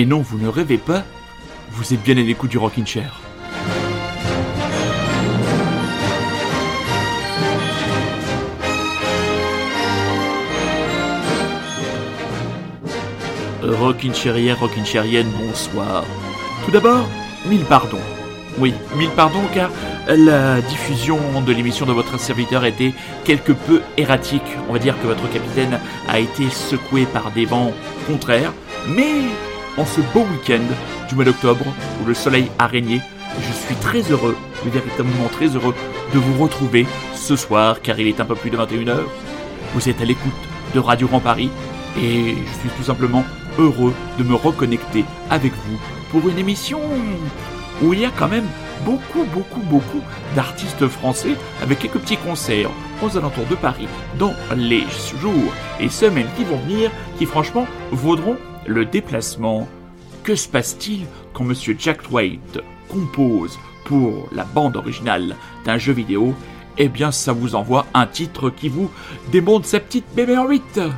Et non, vous ne rêvez pas, vous êtes bien à l'écoute du Rockin' Chair. Rockin' Rockin' Chairienne, bonsoir. Tout d'abord, mille pardons. Oui, mille pardons car la diffusion de l'émission de votre serviteur était quelque peu erratique. On va dire que votre capitaine a été secoué par des vents contraires, mais en ce beau week-end du mois d'octobre où le soleil a régné, je suis très heureux, véritablement très heureux de vous retrouver ce soir car il est un peu plus de 21h. Vous êtes à l'écoute de Radio Grand Paris et je suis tout simplement heureux de me reconnecter avec vous pour une émission où il y a quand même beaucoup, beaucoup, beaucoup d'artistes français avec quelques petits concerts aux alentours de Paris dans les jours et semaines qui vont venir qui franchement vaudront le déplacement, que se passe-t-il quand M. Jack White compose pour la bande originale d'un jeu vidéo? Eh bien, ça vous envoie un titre qui vous démonte sa petite BB-8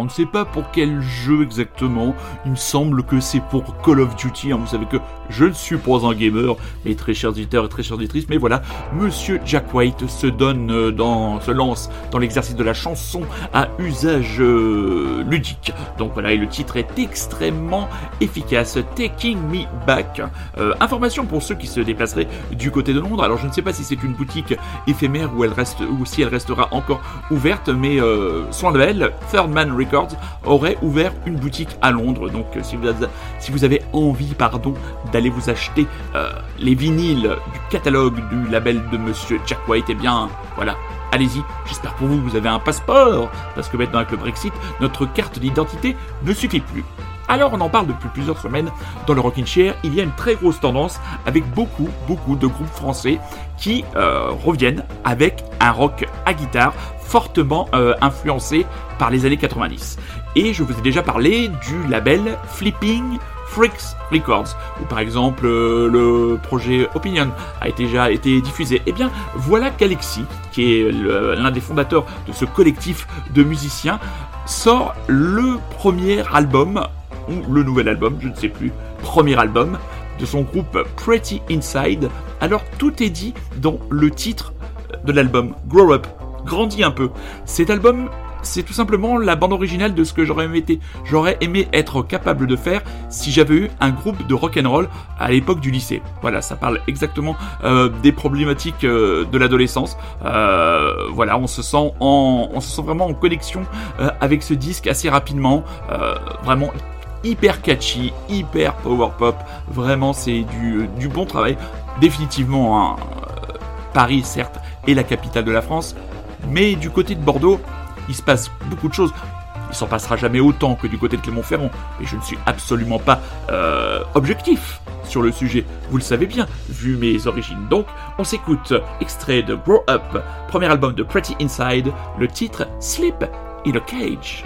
on ne sait pas pour quel jeu exactement. Il me semble que c'est pour Call of Duty. Hein. Vous savez que je ne suis pas un gamer, mes très chers auditeurs et très chères auditrices. Mais voilà, Monsieur Jack White se donne euh, se lance dans l'exercice de la chanson à usage euh, ludique. Donc voilà, et le titre est extrêmement efficace. Taking Me Back. Euh, information pour ceux qui se déplaceraient du côté de Londres. Alors je ne sais pas si c'est une boutique éphémère ou elle reste ou si elle restera encore ouverte, mais euh, son label Third Man Records aurait ouvert une boutique à Londres. Donc si vous avez, si vous avez envie, pardon, d'aller vous acheter les vinyles du catalogue du label de Monsieur Jack White, eh bien voilà, allez-y. J'espère pour vous que vous avez un passeport, parce que maintenant avec le Brexit, notre carte d'identité ne suffit plus. Alors on en parle depuis plusieurs semaines dans le Rockin' Chair, il y a une très grosse tendance avec beaucoup, beaucoup de groupes français qui euh, reviennent avec un rock à guitare fortement euh, influencé par les années 90. Et je vous ai déjà parlé du label Flipping Freaks Records, où par exemple euh, le projet Opinion a déjà été diffusé. Eh bien, voilà qu'Alexis, qui est l'un des fondateurs de ce collectif de musiciens, sort le premier album, ou le nouvel album, je ne sais plus, premier album de son groupe Pretty Inside. Alors tout est dit dans le titre de l'album, Grow Up, grandis un peu. Cet album c'est tout simplement la bande originale de ce que j'aurais aimé, être capable de faire si j'avais eu un groupe de rock and roll à l'époque du lycée. Voilà, ça parle exactement euh, des problématiques euh, de l'adolescence. Euh, voilà, on se sent vraiment en connexion avec ce disque assez rapidement, vraiment hyper catchy, hyper power pop. Vraiment, c'est du, du bon travail. Définitivement, hein, Paris, certes, est la capitale de la France, mais du côté de Bordeaux, il se passe beaucoup de choses. Il s'en passera jamais autant que du côté de Clermont-Ferrand, mais je ne suis absolument pas euh, objectif sur le sujet. Vous le savez bien, vu mes origines. Donc, on s'écoute extrait de Grow Up, premier album de Pretty Inside, le titre Sleep in a Cage.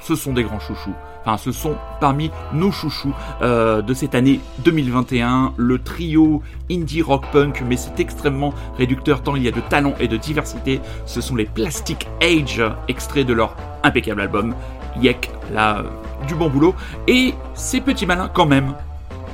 Ce sont des grands chouchous. Enfin, ce sont parmi nos chouchous euh, de cette année 2021, le trio indie rock punk, mais c'est extrêmement réducteur tant il y a de talent et de diversité. Ce sont les Plastic Age, extraits de leur impeccable album Yek, là, du bon boulot. Et ces petits malins quand même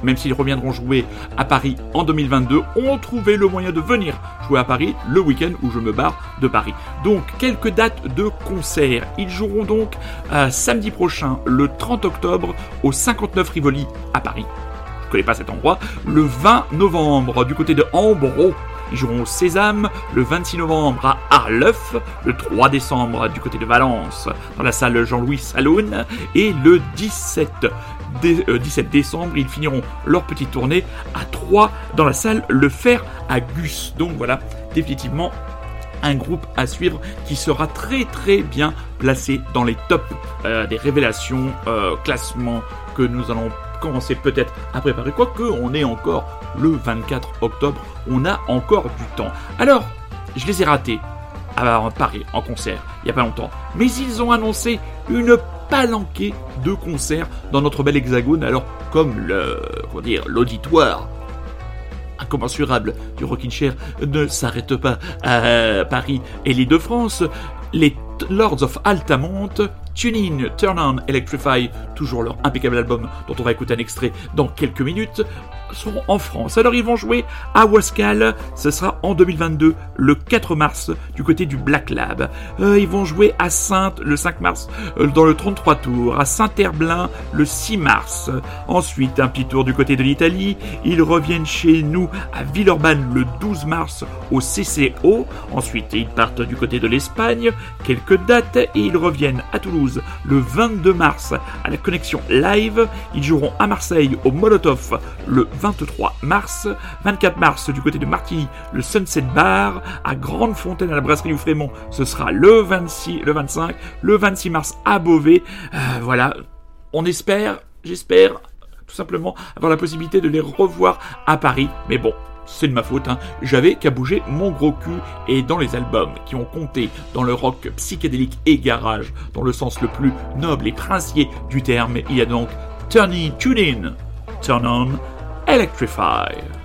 même s'ils reviendront jouer à Paris en 2022, ont trouvé le moyen de venir jouer à Paris le week-end où je me barre de Paris. Donc quelques dates de concert. Ils joueront donc euh, samedi prochain, le 30 octobre, au 59 Rivoli à Paris. Je connais pas cet endroit. Le 20 novembre, du côté de Ambro, ils joueront au Sésame le 26 novembre à Arleuf, le 3 décembre du côté de Valence dans la salle Jean-Louis Saloon et le 17 17 euh, décembre, ils finiront leur petite tournée à 3 dans la salle Le Fer à Gus. Donc voilà, définitivement un groupe à suivre qui sera très très bien placé dans les tops euh, des révélations, euh, classements que nous allons commencer peut-être à préparer. Quoique on est encore le 24 octobre, on a encore du temps. Alors, je les ai ratés à Paris en concert il n'y a pas longtemps. Mais ils ont annoncé une palanquée de concerts dans notre bel hexagone. Alors, comme le, l'auditoire incommensurable du Rockin' Chair ne s'arrête pas à Paris et l'île de France, les Lords of Altamont, Tune In, Turn On, Electrify, toujours leur impeccable album dont on va écouter un extrait dans quelques minutes, seront en France. Alors ils vont jouer à Wascal, ce sera en 2022, le 4 mars, du côté du Black Lab. Euh, ils vont jouer à Sainte le 5 mars, euh, dans le 33 tours, à Saint-Herblain le 6 mars. Ensuite, un petit tour du côté de l'Italie. Ils reviennent chez nous à Villeurbanne le 12 mars au CCO. Ensuite, ils partent du côté de l'Espagne, quelques dates, et ils reviennent à Toulouse le 22 mars à la connexion live. Ils joueront à Marseille au Molotov le 23 mars, 24 mars du côté de Martigny, le Sunset Bar, à Grande Fontaine à la brasserie du Frémont, ce sera le 26, le 25, le 26 mars à Beauvais. Euh, voilà, on espère, j'espère tout simplement avoir la possibilité de les revoir à Paris, mais bon, c'est de ma faute, hein. j'avais qu'à bouger mon gros cul et dans les albums qui ont compté dans le rock psychédélique et garage, dans le sens le plus noble et princier du terme, il y a donc Turn In, Tune In, Turn On, Electrify.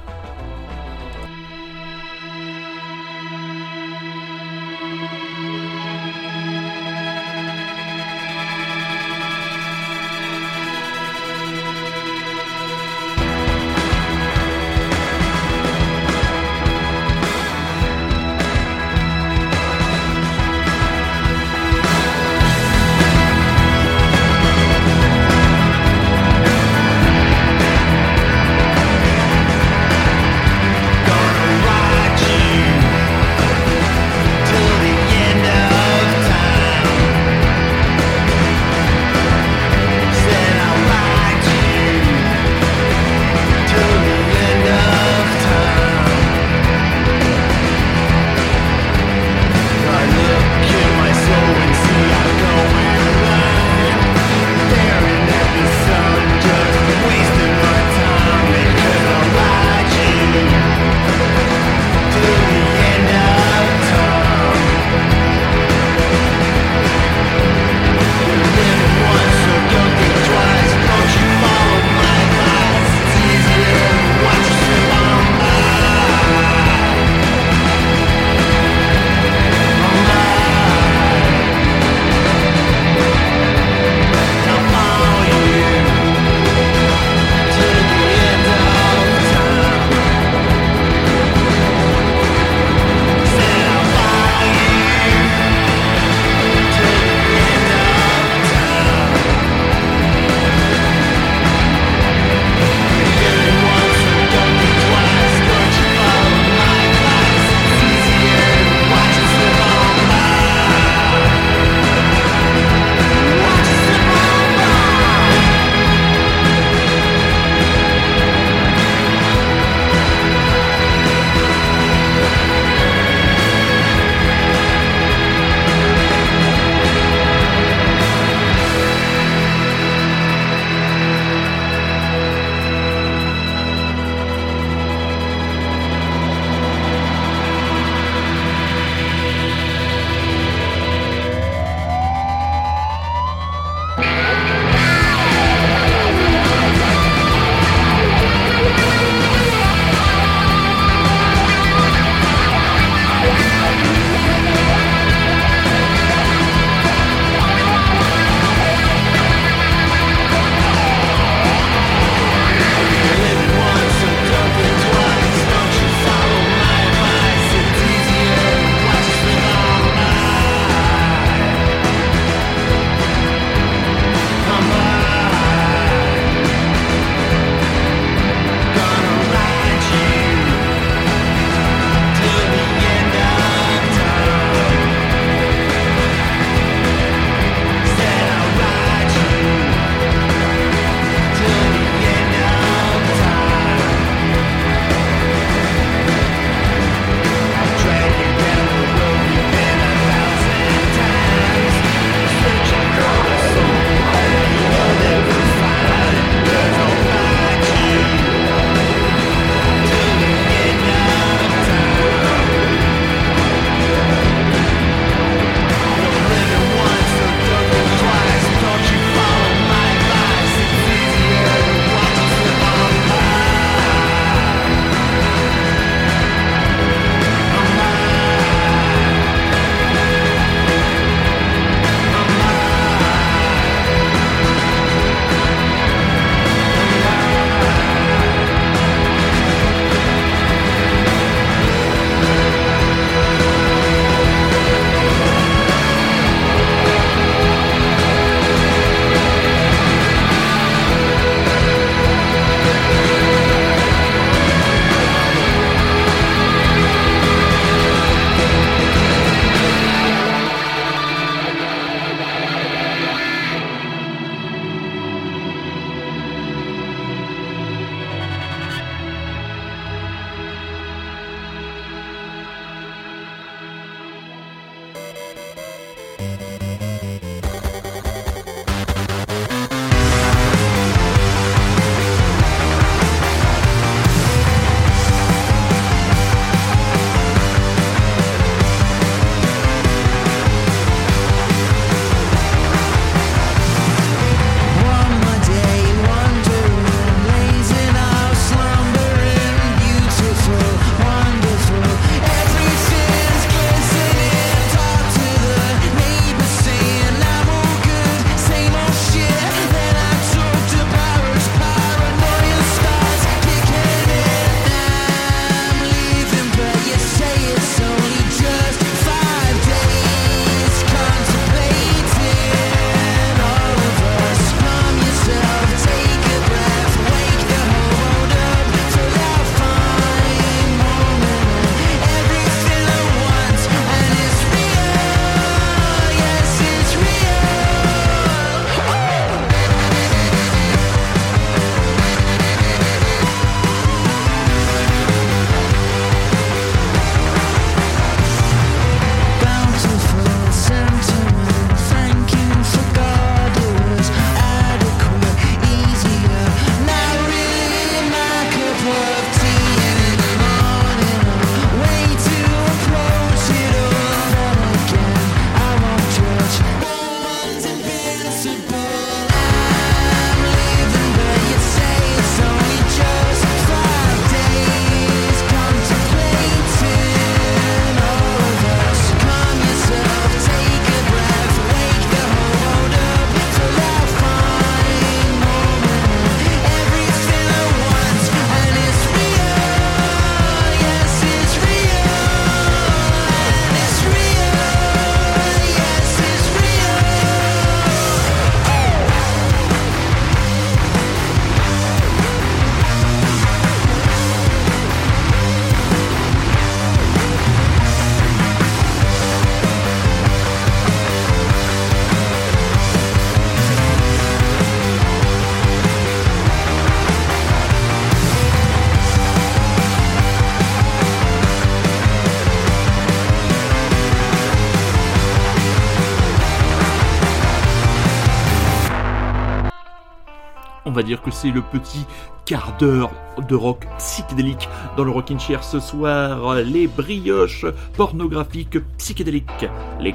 Dire que c'est le petit quart d'heure de rock psychédélique dans le Rockin' Chair ce soir. Les brioches pornographiques psychédéliques, les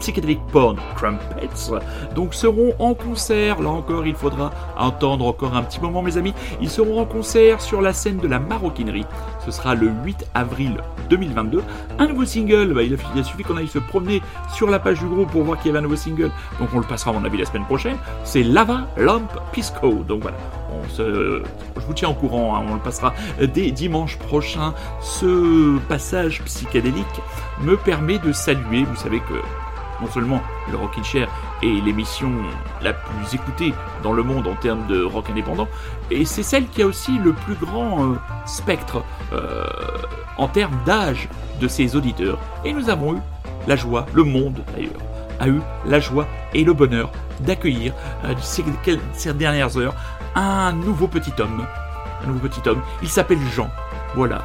Psychedelic Porn Crumpets, donc seront en concert. Là encore, il faudra attendre encore un petit moment, mes amis. Ils seront en concert sur la scène de la maroquinerie. Ce sera le 8 avril 2022. Un nouveau single, bah, il, a, suffi qu'on aille se promener sur la page du groupe pour voir qu'il y avait un nouveau single. Donc on le passera, à mon avis, la semaine prochaine. C'est Lava Lamp Pisco. Donc voilà, je vous tiens au courant, hein. on le passera dès dimanche prochain. Ce passage psychédélique me permet de saluer, vous savez que non seulement le Rockin' Chair est l'émission la plus écoutée dans le monde en termes de rock indépendant, et c'est celle qui a aussi le plus grand euh, spectre euh, en termes d'âge de ses auditeurs. Et nous avons eu la joie, le monde d'ailleurs, a eu la joie et le bonheur d'accueillir euh, ces, ces dernières heures un nouveau petit homme. Un nouveau petit homme. Il s'appelle Jean. Voilà.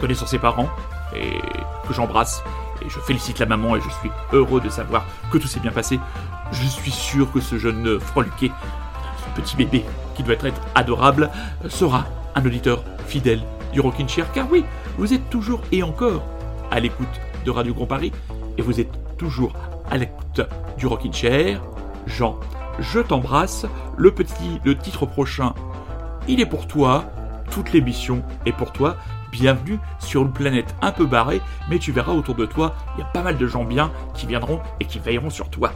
connaissant ses parents et que j'embrasse et je félicite la maman et je suis heureux de savoir que tout s'est bien passé. Je suis sûr que ce jeune froliqué, ce petit bébé qui doit être adorable, sera un auditeur fidèle du Rockin' Chair. Car oui, vous êtes toujours et encore à l'écoute de Radio Grand Paris et vous êtes toujours à l'écoute du Rockin' Chair. Jean, je t'embrasse. Le petit, le titre prochain, il est pour toi. Toute l'émission est pour toi bienvenue sur une planète un peu barrée, mais tu verras autour de toi, il y a pas mal de gens bien qui viendront et qui veilleront sur toi.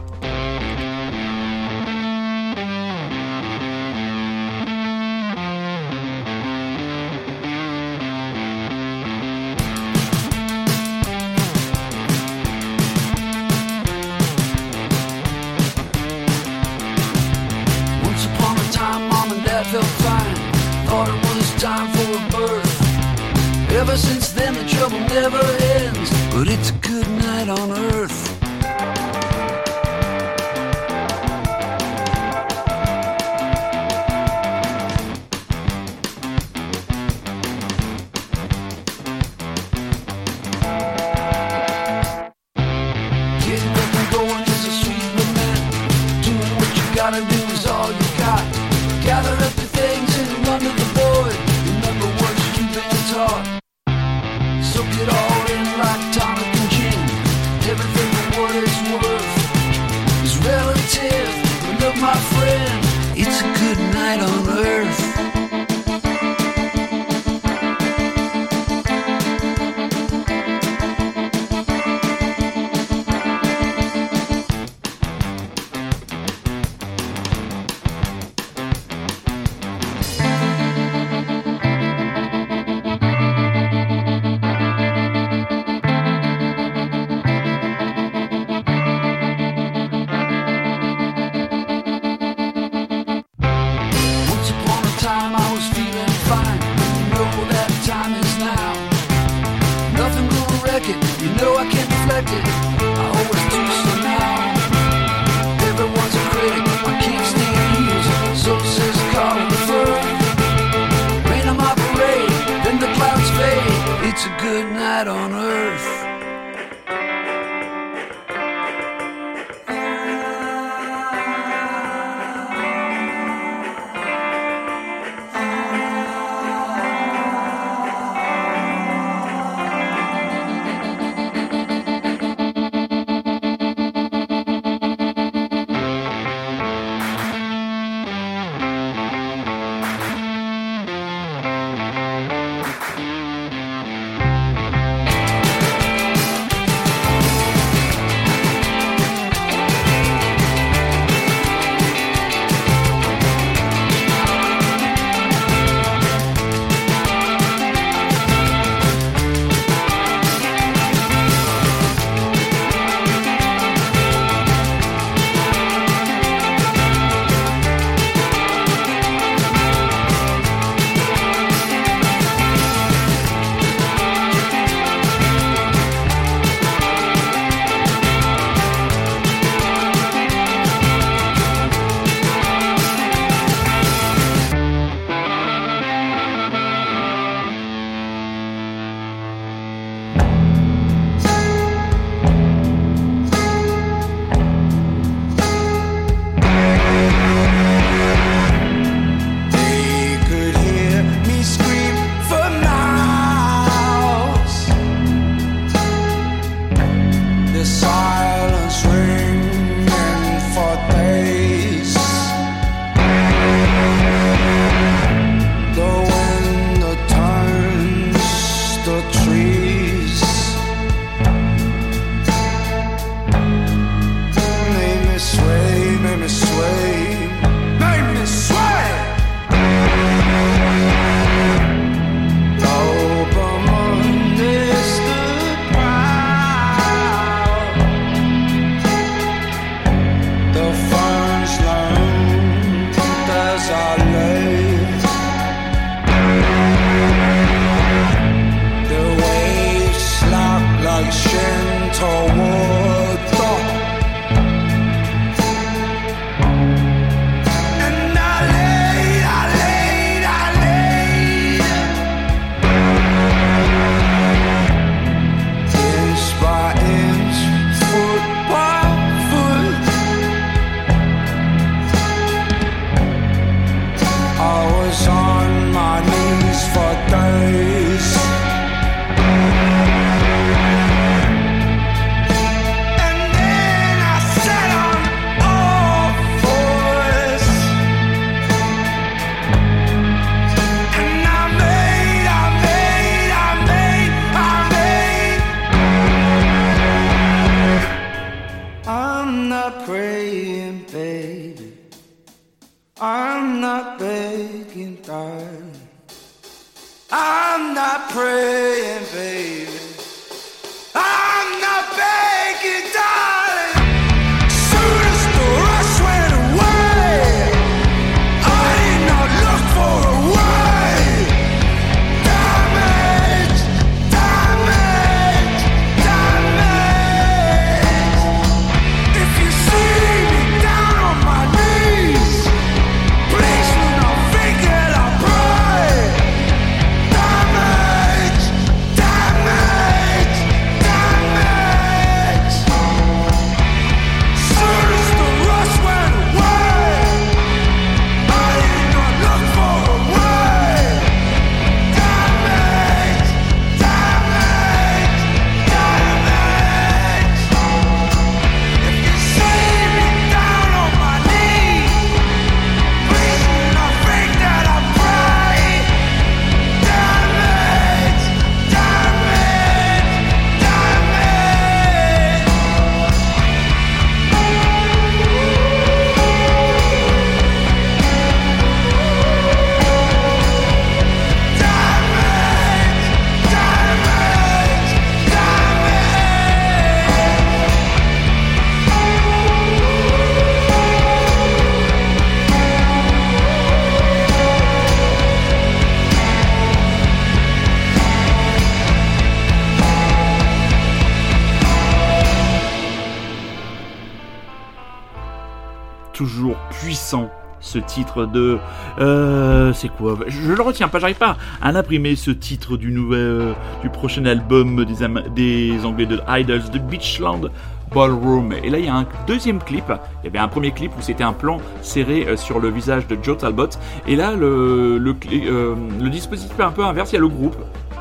Ce titre de. Euh, c'est quoi? Je le retiens pas, j'arrive pas à l'imprimer ce titre du nouvel, du prochain album des, des Anglais de Idols, de Beachland Ballroom. Et là, il y a un deuxième clip. Il y avait un premier clip où c'était un plan serré euh, sur le visage de Joe Talbot. Et là, le, le, euh, le dispositif est un peu inverse. Il y a le groupe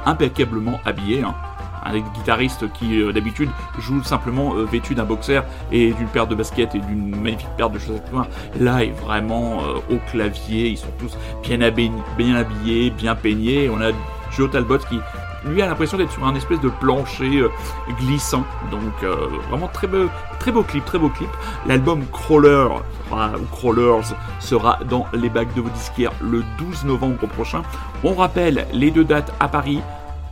impeccablement habillé. Hein. Un guitariste qui euh, d'habitude joue simplement vêtu d'un boxer et d'une paire de baskets et d'une magnifique paire de chaussettes noires. Là est vraiment au clavier, ils sont tous bien, habillés, bien peignés. On a Joe Talbot qui lui a l'impression d'être sur un espèce de plancher euh, glissant. Donc euh, vraiment très beau, très beau clip, très beau clip. L'album Crawler ou Crawlers sera dans les bacs de vos disquaires le 12 novembre prochain. On rappelle les deux dates à Paris,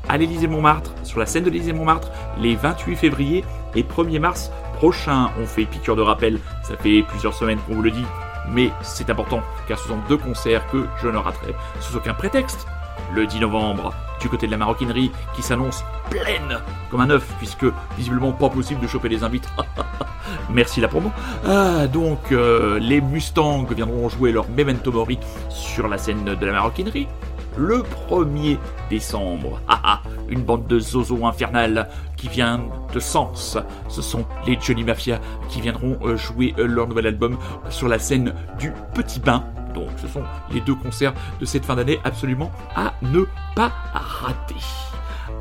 à l'Élysée Montmartre, sur la scène de l'Élysée Montmartre, les 28 février et 1er mars prochain. On fait piqûre de rappel, ça fait plusieurs semaines qu'on vous le dit, mais c'est important car ce sont deux concerts que je ne raterai sous aucun prétexte. Le 10 novembre, du côté de la maroquinerie qui s'annonce pleine comme un œuf, puisque visiblement pas possible de choper les invites. Merci la promo. Ah, donc, euh, les Mustangs viendront jouer leur Memento Mori sur la scène de la maroquinerie le 1er décembre. Ah ah, une bande de zozo infernales qui vient de Sens. Ce sont les Johnny Mafia qui viendront euh, jouer euh, leur nouvel album sur la scène du Petit Bain donc ce sont les deux concerts de cette fin d'année absolument à ne pas rater.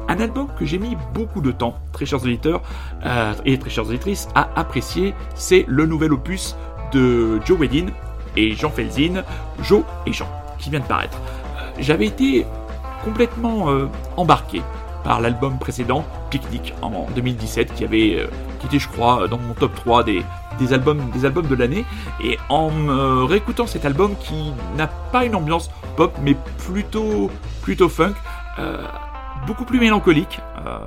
Un album que j'ai mis beaucoup de temps, très chers auditeurs euh, et très chères auditrices, à apprécier, c'est le nouvel opus de Joe Wedin et Jean Felzin, Joe et Jean, qui vient de paraître. Euh, j'avais été complètement euh, embarqué par l'album précédent, Picnic, en 2017, qui avait, était, je crois, dans mon top 3 des, des albums, des albums de l'année. Et en réécoutant cet album qui n'a pas une ambiance pop, mais plutôt, plutôt funk, euh, beaucoup plus mélancolique. Euh,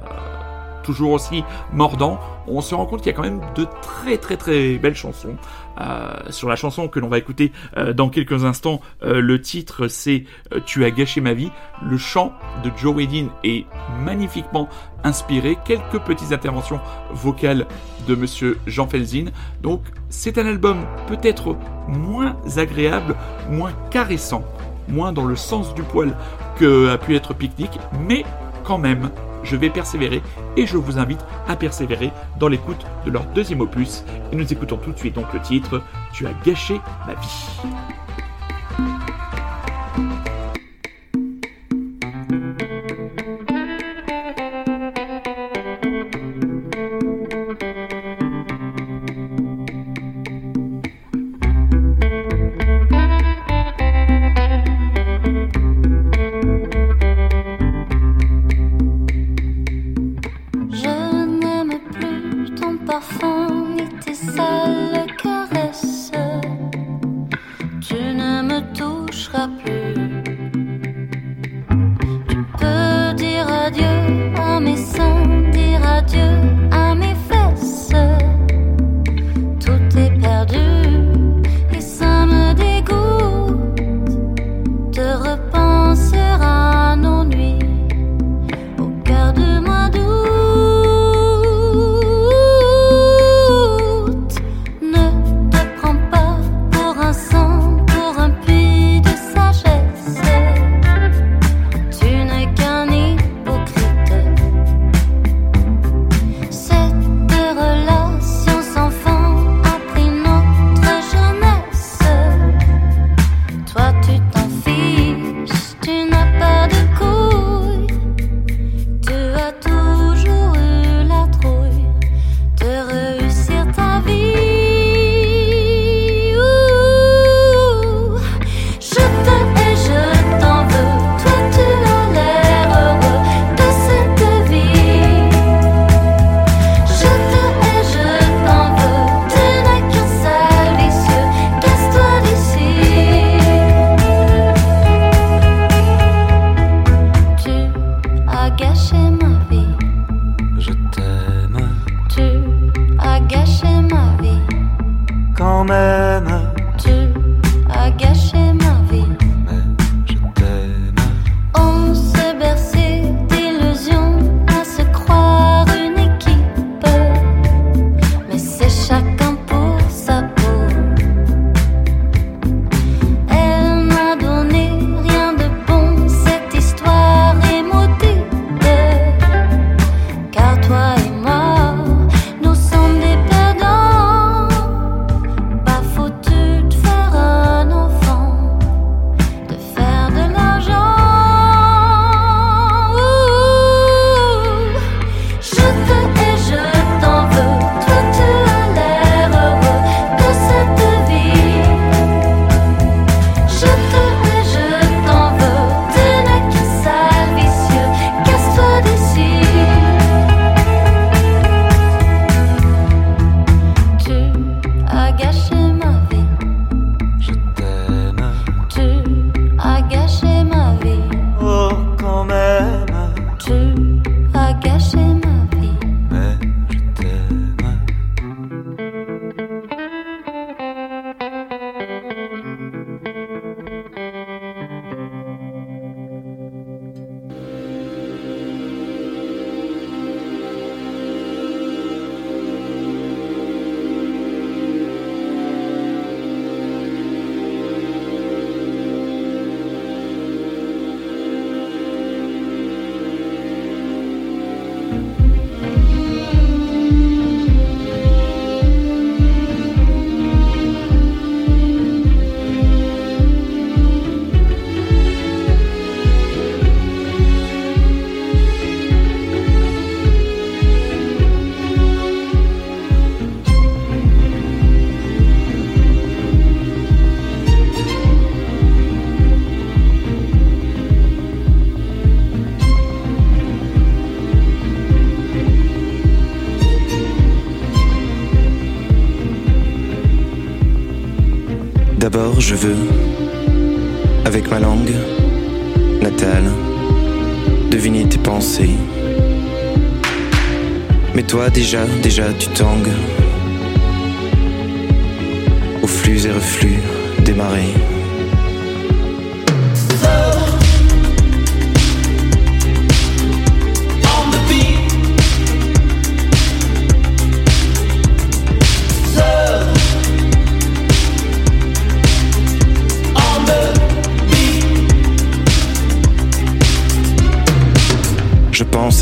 toujours aussi mordant, on se rend compte qu'il y a quand même de très très très belles chansons. Euh, sur la chanson que l'on va écouter euh, dans quelques instants, euh, le titre c'est Tu as gâché ma vie. Le chant de Joe Wedin est magnifiquement inspiré. Quelques petites interventions vocales de Monsieur Jean Felzin. Donc c'est un album peut-être moins agréable, moins caressant, moins dans le sens du poil que a pu être Picnic, mais quand même je vais persévérer et je vous invite à persévérer dans l'écoute de leur deuxième opus. Et nous écoutons tout de suite donc le titre Tu as gâché ma vie. Amen. Je veux, avec ma langue natale, deviner tes pensées. Mais toi, déjà, déjà, tu tangues aux flux et reflux des marées.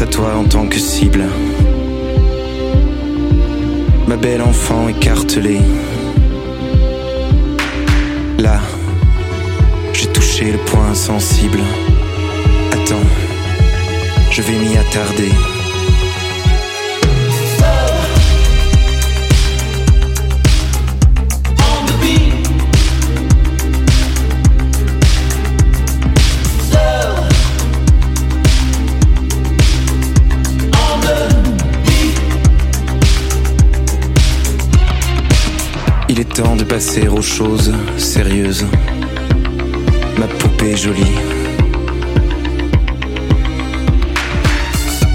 À toi en tant que cible. Ma belle enfant écartelée. Là, j'ai touché le point sensible. Attends, je vais m'y attarder. Passer aux choses sérieuses. Ma poupée jolie.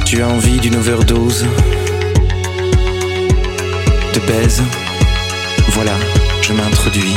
Tu as envie d'une overdose De baise? Voilà, je m'introduis.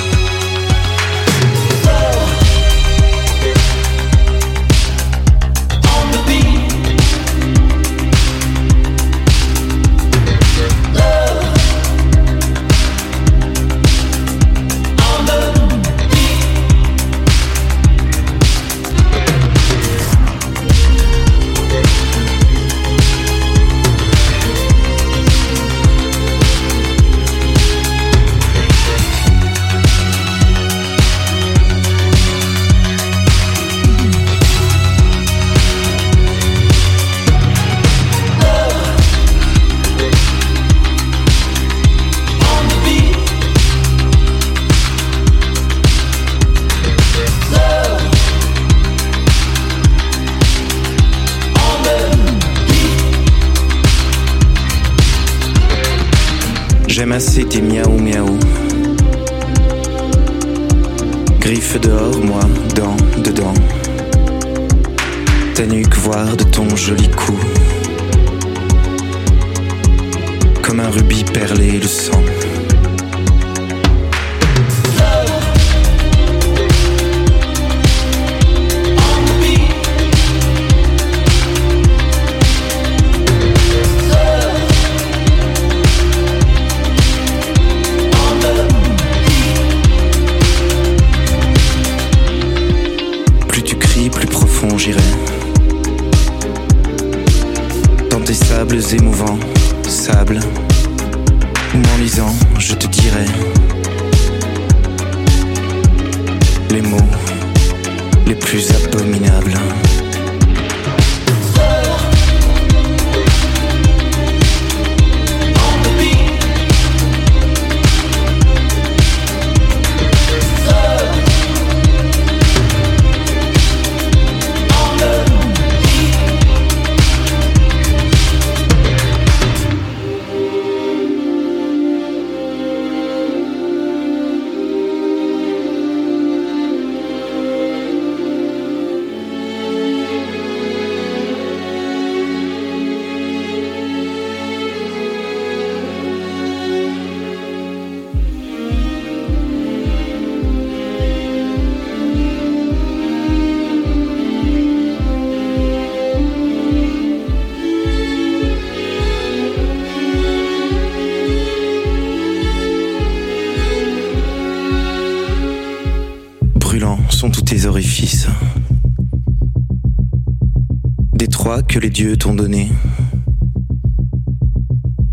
que les dieux t'ont donné.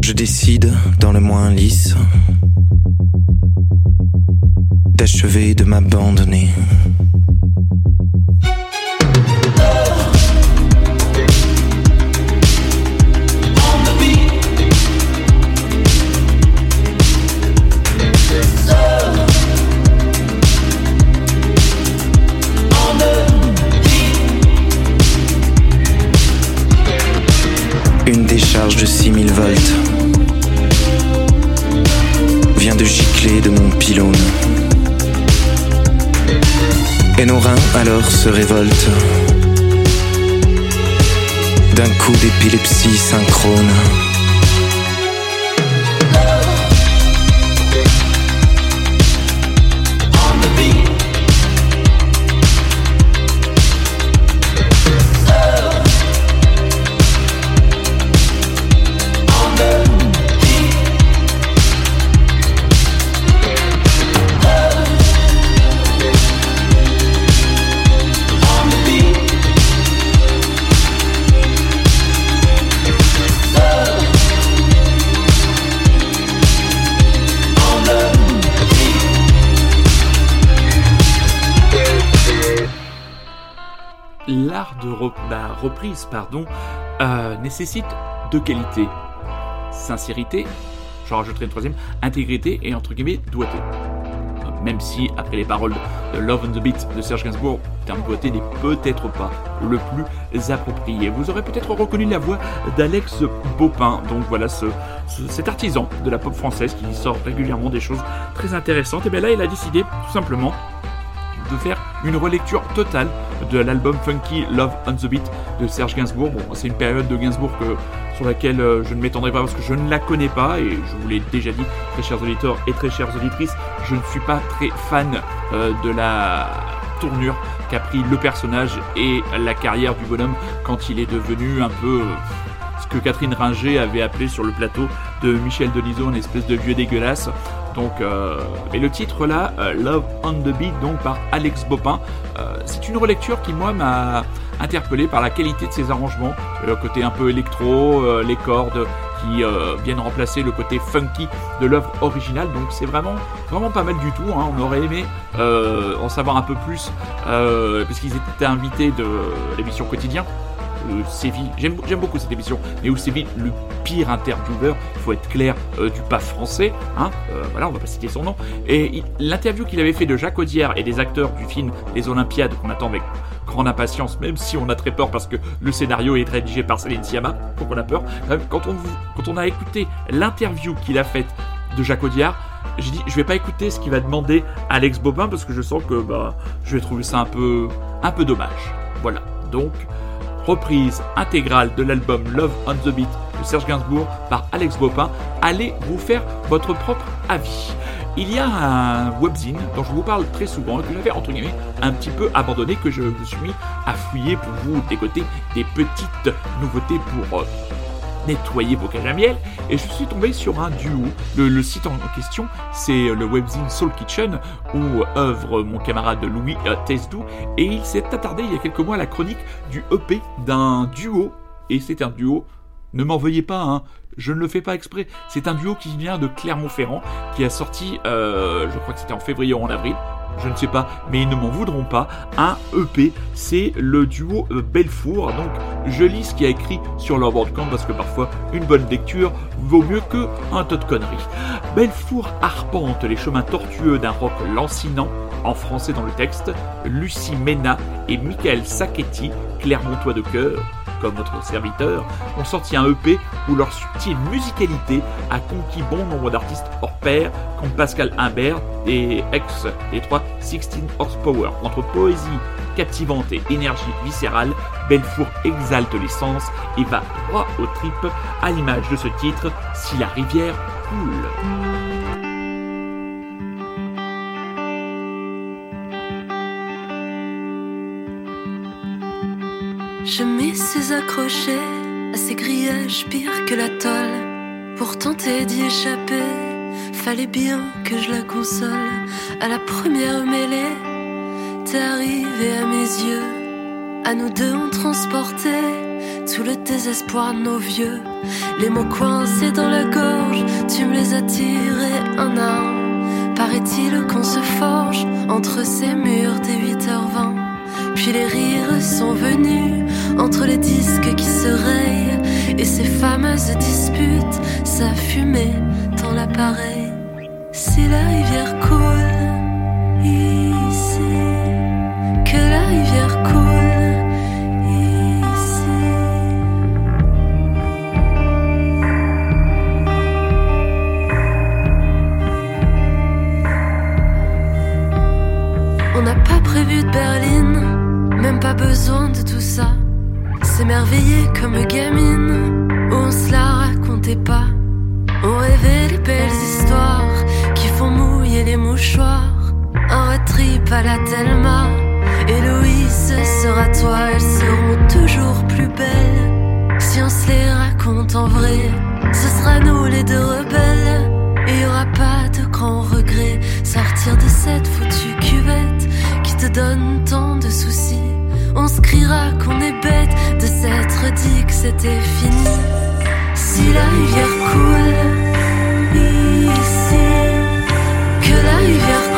Je décide, dans le moins lisse, d'achever de m'abandonner. Se révoltent d'un coup d'épilepsie synchrone. L'art de re- la reprise pardon, euh, nécessite deux qualités. Sincérité, j'en rajouterai une troisième, intégrité et entre guillemets doigté. Même si, après les paroles de Love on the Beat de Serge Gainsbourg, le terme doigté n'est peut-être pas le plus approprié. Vous aurez peut-être reconnu la voix d'Alex Bopin, donc voilà ce, ce- cet artisan de la pop française qui sort régulièrement des choses très intéressantes. Et bien là, il a décidé tout simplement de faire une relecture totale de l'album Funky Love on the Beat de Serge Gainsbourg. Bon, c'est une période de Gainsbourg sur laquelle euh, je ne m'étendrai pas parce que je ne la connais pas et je vous l'ai déjà dit, très chers auditeurs et très chères auditrices, je ne suis pas très fan euh, de la tournure qu'a pris le personnage et la carrière du bonhomme quand il est devenu un peu euh, ce que Catherine Ringer avait appelé sur le plateau de Michel Denisot, une espèce de vieux dégueulasse. Donc, euh, et le titre là, euh, Love on the Beat, donc par Alex Bopin, euh, c'est une relecture qui moi m'a interpellé par la qualité de ses arrangements, le côté un peu électro, les cordes qui viennent remplacer le côté funky de l'œuvre originale. Donc c'est vraiment vraiment pas mal du tout. hein. On aurait aimé en savoir un peu plus euh, parce qu'ils étaient invités de l'émission quotidien euh, j'aime beaucoup cette émission, mais où sévit le pire intervieweur, il faut être clair, euh, du pas français, hein, euh, voilà, on va pas citer son nom, et l'interview qu'il avait fait de Jacques Audière et des acteurs du film Les Olympiades, qu'on attend avec grande impatience, même si on a très peur parce que le scénario est rédigé par Céline Sciamma, donc on a peur, Quand même, quand on, a écouté l'interview qu'il a faite de Jacques Audiard, j'ai dit je vais pas écouter ce qu'il va demander à Alex Bobin parce que je sens que bah je vais trouver ça un peu un peu dommage. Voilà. Donc reprise intégrale de l'album Love on the Beat de Serge Gainsbourg par Alex Bopin. Allez vous faire votre propre avis. Il y a un webzine dont je vous parle très souvent et que j'avais entre guillemets un petit peu abandonné, que je me suis mis à fouiller pour vous décoter des petites nouveautés pour euh, nettoyer vos cages à miel et je suis tombé sur un duo. Le, site en question, c'est le webzine Soul Kitchen où œuvre mon camarade Louis euh, Tesdou et il s'est attardé il y a quelques mois à la chronique du EP d'un duo et c'est un duo. Ne m'en veuillez pas, hein, je ne le fais pas exprès. C'est un duo qui vient de Clermont-Ferrand, qui a sorti, euh, je crois que c'était en février ou en avril, je ne sais pas, mais ils ne m'en voudront pas, un EP. C'est le duo euh, Belfour. Donc, je lis ce qu'il y a écrit sur leur bandcamp parce que parfois, une bonne lecture vaut mieux que un tas de conneries. Belfour arpente les chemins tortueux d'un rock lancinant, en français dans le texte. Lucie Mena et Michael Sacchetti, Clermontois de cœur, comme notre serviteur, ont sorti un EP où leur subtile musicalité a conquis bon nombre d'artistes hors pair, comme Pascal Imbert et ex des trois 16 Horsepower. Entre poésie captivante et énergie viscérale, Belfour exalte les sens et va droit aux tripes, à l'image de ce titre, Si la rivière coule. Je m'y suis accroché à ces grillages pires que la tôle. Pour tenter d'y échapper, fallait bien que je la console. À la première mêlée, t'es arrivé à mes yeux. À nous deux, on transportait tout le désespoir de nos vieux. Les mots coincés dans la gorge, tu me les as tirés un à un. Paraît-il qu'on se forge entre ces murs dès 8h20. Puis les rires sont venus entre les disques qui se rayent et ces fameuses disputes, ça fumait dans l'appareil. Si la rivière coule ici, que la pas besoin de tout ça. S'émerveiller comme gamine, on se la racontait pas. On rêvait les belles histoires qui font mouiller les mouchoirs. Un road trip à la Thelma. Héloïse sera toi, elles seront toujours plus belles. Si on se les raconte en vrai, ce sera nous les deux rebelles. Et y aura pas de grands regrets. Sortir de cette foutue cuvette qui te donne tant de soucis. On se criera qu'on est bête de s'être dit que c'était fini. Si la rivière coule ici, que la rivière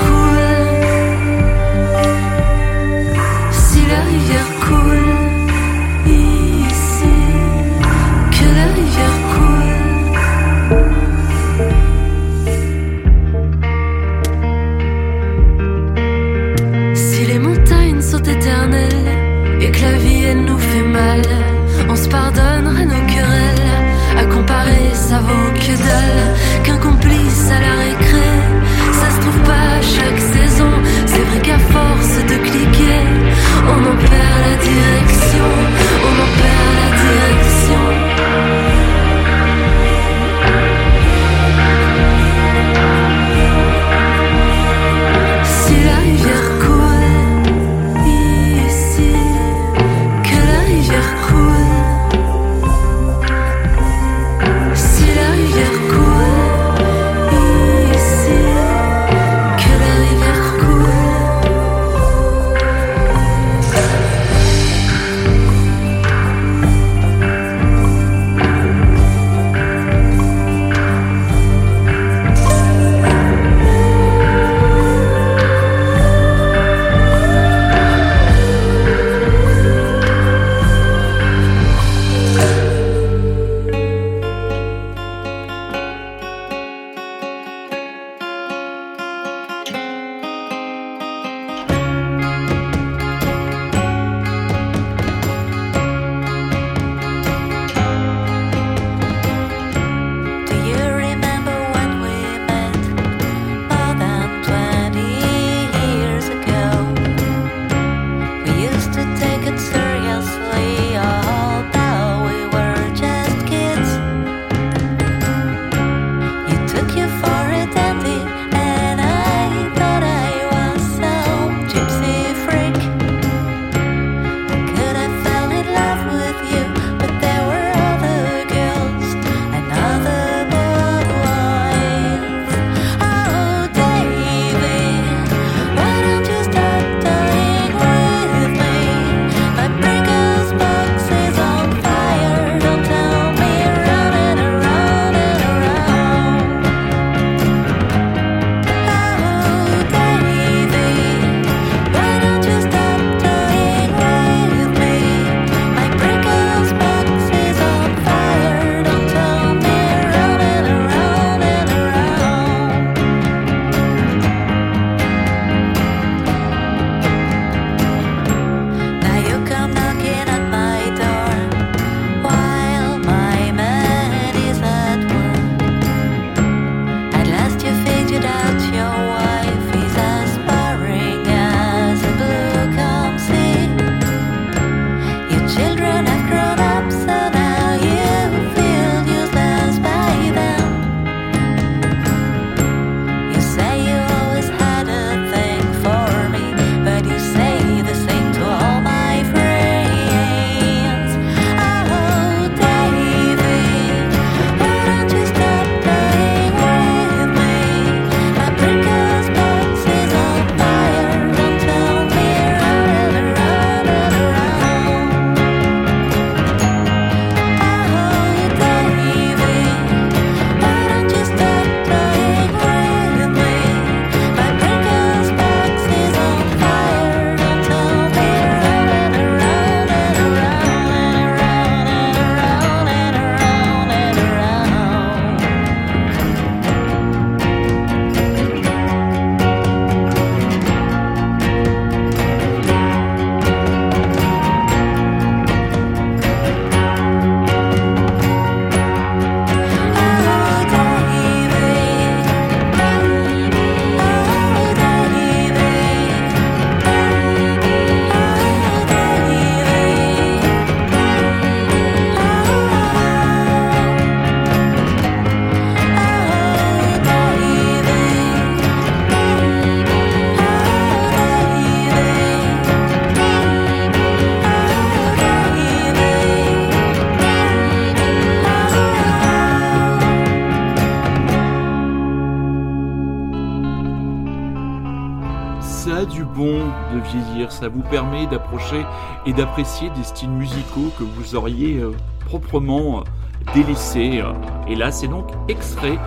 ça vous permet d'approcher et d'apprécier des styles musicaux que vous auriez euh, proprement euh, délaissés. Euh. Et là, c'est donc extrait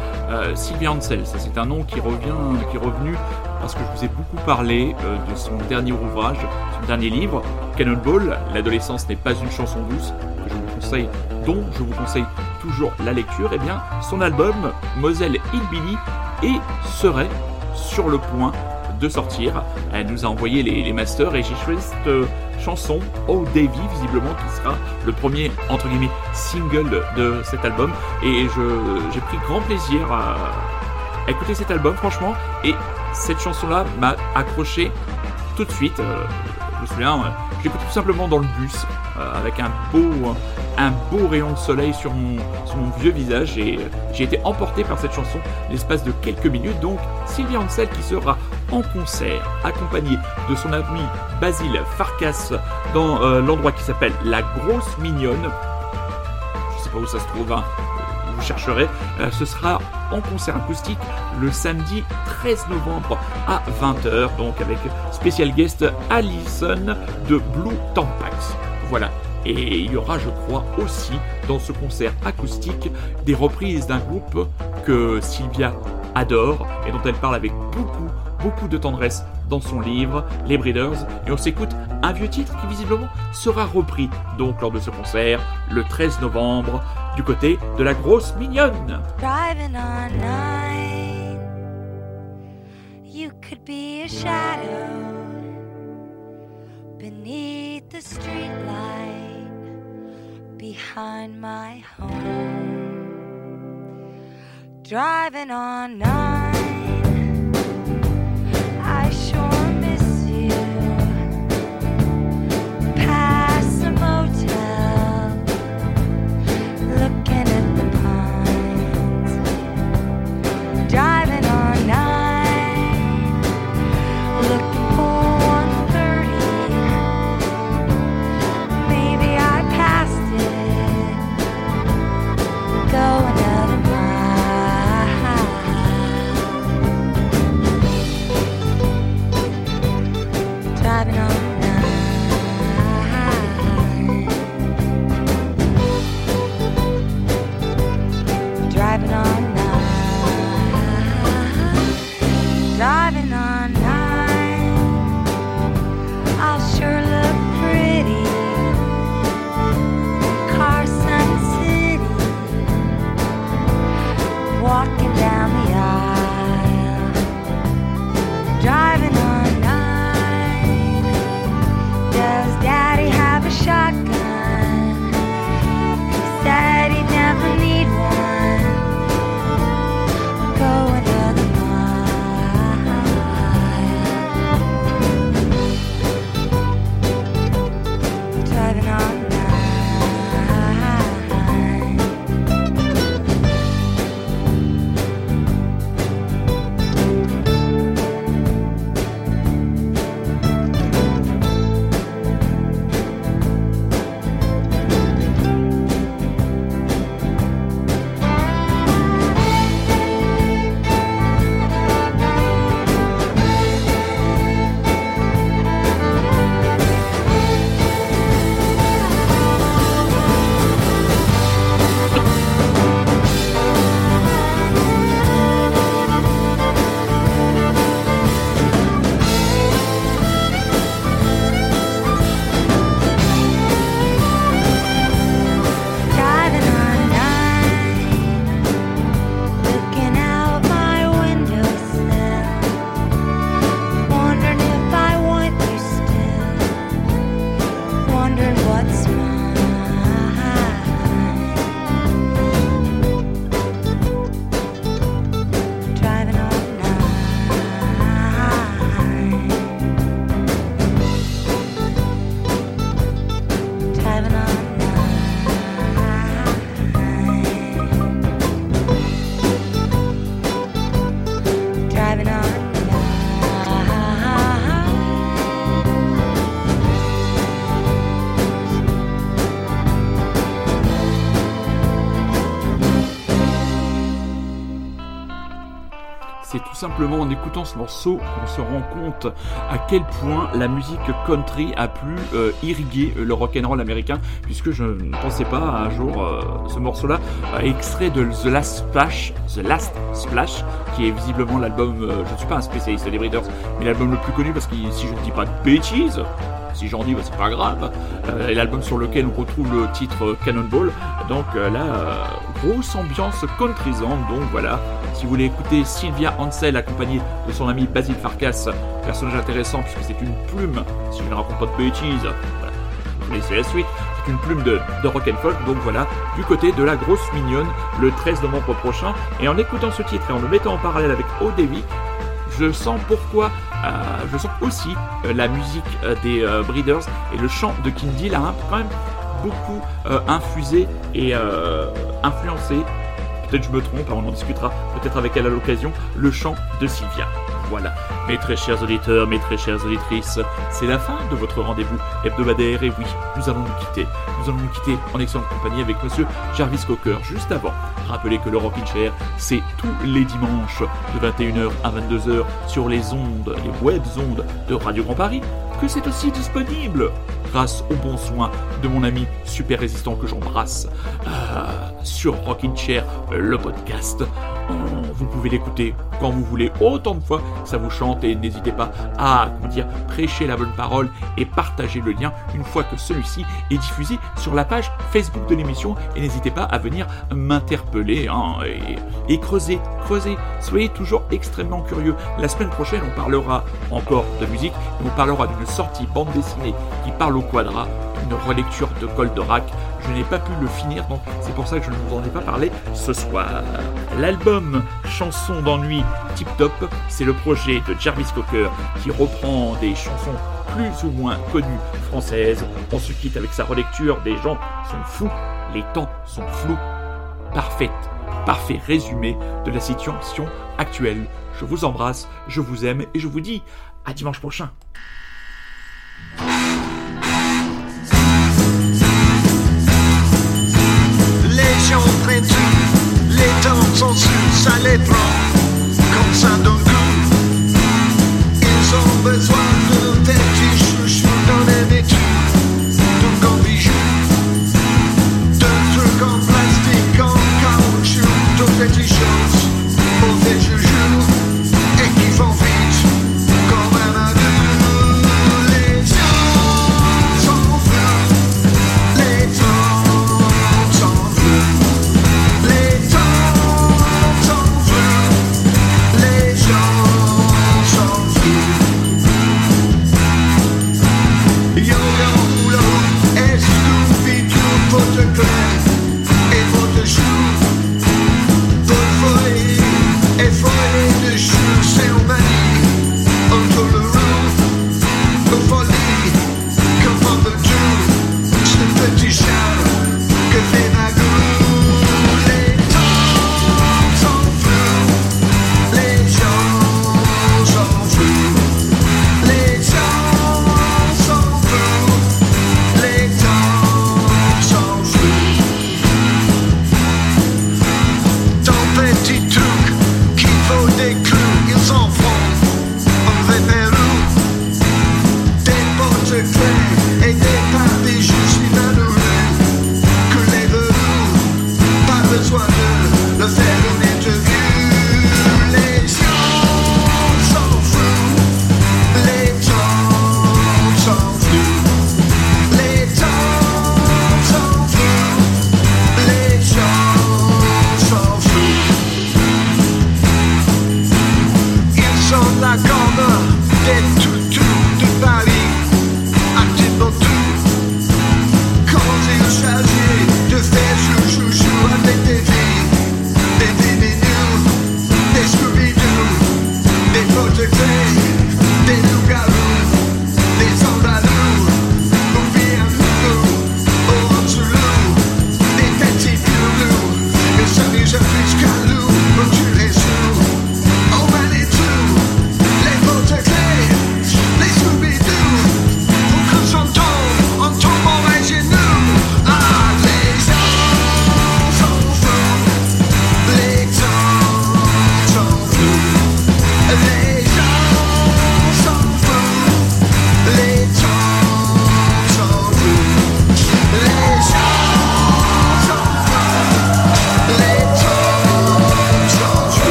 Sylvia Ansel. Ça, c'est un nom qui revient, qui est revenu parce que je vous ai beaucoup parlé de son dernier ouvrage, son dernier livre, Cannonball. L'adolescence n'est pas une chanson douce que je vous conseille, dont je vous conseille toujours la lecture. Et eh bien, son album Moselle Hillbilly et serait sur le point de sortir. Elle nous a envoyé les, masters et j'ai choisi cette euh, chanson, Oh Davy, visiblement, qui sera le premier, entre guillemets, single de cet album. Et j'ai pris grand plaisir à écouter cet album, franchement. Et cette chanson-là m'a accroché tout de suite. Euh, je me souviens, euh, j'écoute tout simplement dans le bus, avec un beau, un beau rayon de soleil sur mon, sur mon vieux visage et j'ai été emporté par cette chanson l'espace de quelques minutes. Donc Sylvia Ansel qui sera en concert accompagné de son ami Basile Farkas dans euh, l'endroit qui s'appelle La Grosse Mignonne. Je sais pas où ça se trouve, hein. vous chercherez. Euh, ce sera en concert acoustique le samedi 13 novembre à 20h, donc avec spécial guest Alison de Blue Tampax. Voilà, et il y aura, je crois, aussi dans ce concert acoustique des reprises d'un groupe que Sylvia adore et dont elle parle avec beaucoup, beaucoup de tendresse dans son livre, Les Breeders. Et on s'écoute un vieux titre qui visiblement sera repris donc lors de ce concert le 13 novembre du côté de la grosse mignonne. you could be a shadow beneath the behind my home. Driving on nine, en écoutant ce morceau qu'on se rend compte à quel point la musique country a pu euh, irriguer le rock and roll américain, puisque je ne pensais pas un jour euh, ce morceau-là, euh, extrait de The Last Splash, The Last Splash, qui est visiblement l'album, je ne suis pas un spécialiste des Breeders, mais l'album le plus connu parce que si je ne dis pas de bêtises, si j'en dis, bah, c'est pas grave. Euh, l'album sur lequel on retrouve le titre Cannonball. Donc euh, là, euh, grosse ambiance countrysante. Donc voilà, si vous voulez écouter Sylvia Ansel accompagnée de son ami Basil Farkas, personnage intéressant puisque c'est une plume, si je ne raconte pas de bêtises, voilà, vous laissez la suite, c'est une plume de, de rock and folk, donc voilà, du côté de la grosse mignonne, le 13 novembre prochain, et en écoutant ce titre et en le mettant en parallèle avec Odevi, je sens pourquoi, euh, je sens aussi euh, la musique euh, des Breeders et le chant de King a quand même beaucoup infusé et influencé. Peut-être je me trompe, hein, on en discutera peut-être avec elle à l'occasion, le chant de Sylvia. Voilà, mes très chers auditeurs, mes très chères auditrices, c'est la fin de votre rendez-vous hebdomadaire et oui, nous allons nous quitter. Nous allons nous quitter en excellente compagnie avec monsieur Jarvis Cocker juste avant. Rappelez que le Rockin' Chair, c'est tous les dimanches de 21h à 22h sur les ondes, les web ondes de Radio Grand Paris, que c'est aussi disponible grâce au bon soin de mon ami super résistant que j'embrasse euh, sur Rockin' Chair, le podcast. Vous pouvez l'écouter quand vous voulez, autant de fois ça vous chante n'hésitez pas à dire, prêcher la bonne parole et partager le lien une fois que celui-ci est diffusé sur la page Facebook de l'émission et n'hésitez pas à venir m'interpeller hein, et, creuser, creuser. Soyez toujours extrêmement curieux. La semaine prochaine, on parlera encore de musique on parlera d'une sortie bande dessinée qui parle au quadra, une relecture de Goldorak je n'ai pas pu le finir, donc c'est pour ça que je ne vous en ai pas parlé ce soir. L'album Chansons d'ennui Tip Top, c'est le projet de Jarvis Cocker qui reprend des chansons plus ou moins connues françaises. On se quitte avec sa relecture des gens sont fous, les temps sont flous. Parfaite, parfait résumé de la situation actuelle. Je vous embrasse, je vous aime et je vous dis à dimanche prochain. Les temps sont sûrs, ça les prend comme ça d'un coup. Ils ont besoin de tes petits chouchous dans les vêtus, de grands bijoux, de trucs en plastique, en caoutchouc, de petits choses,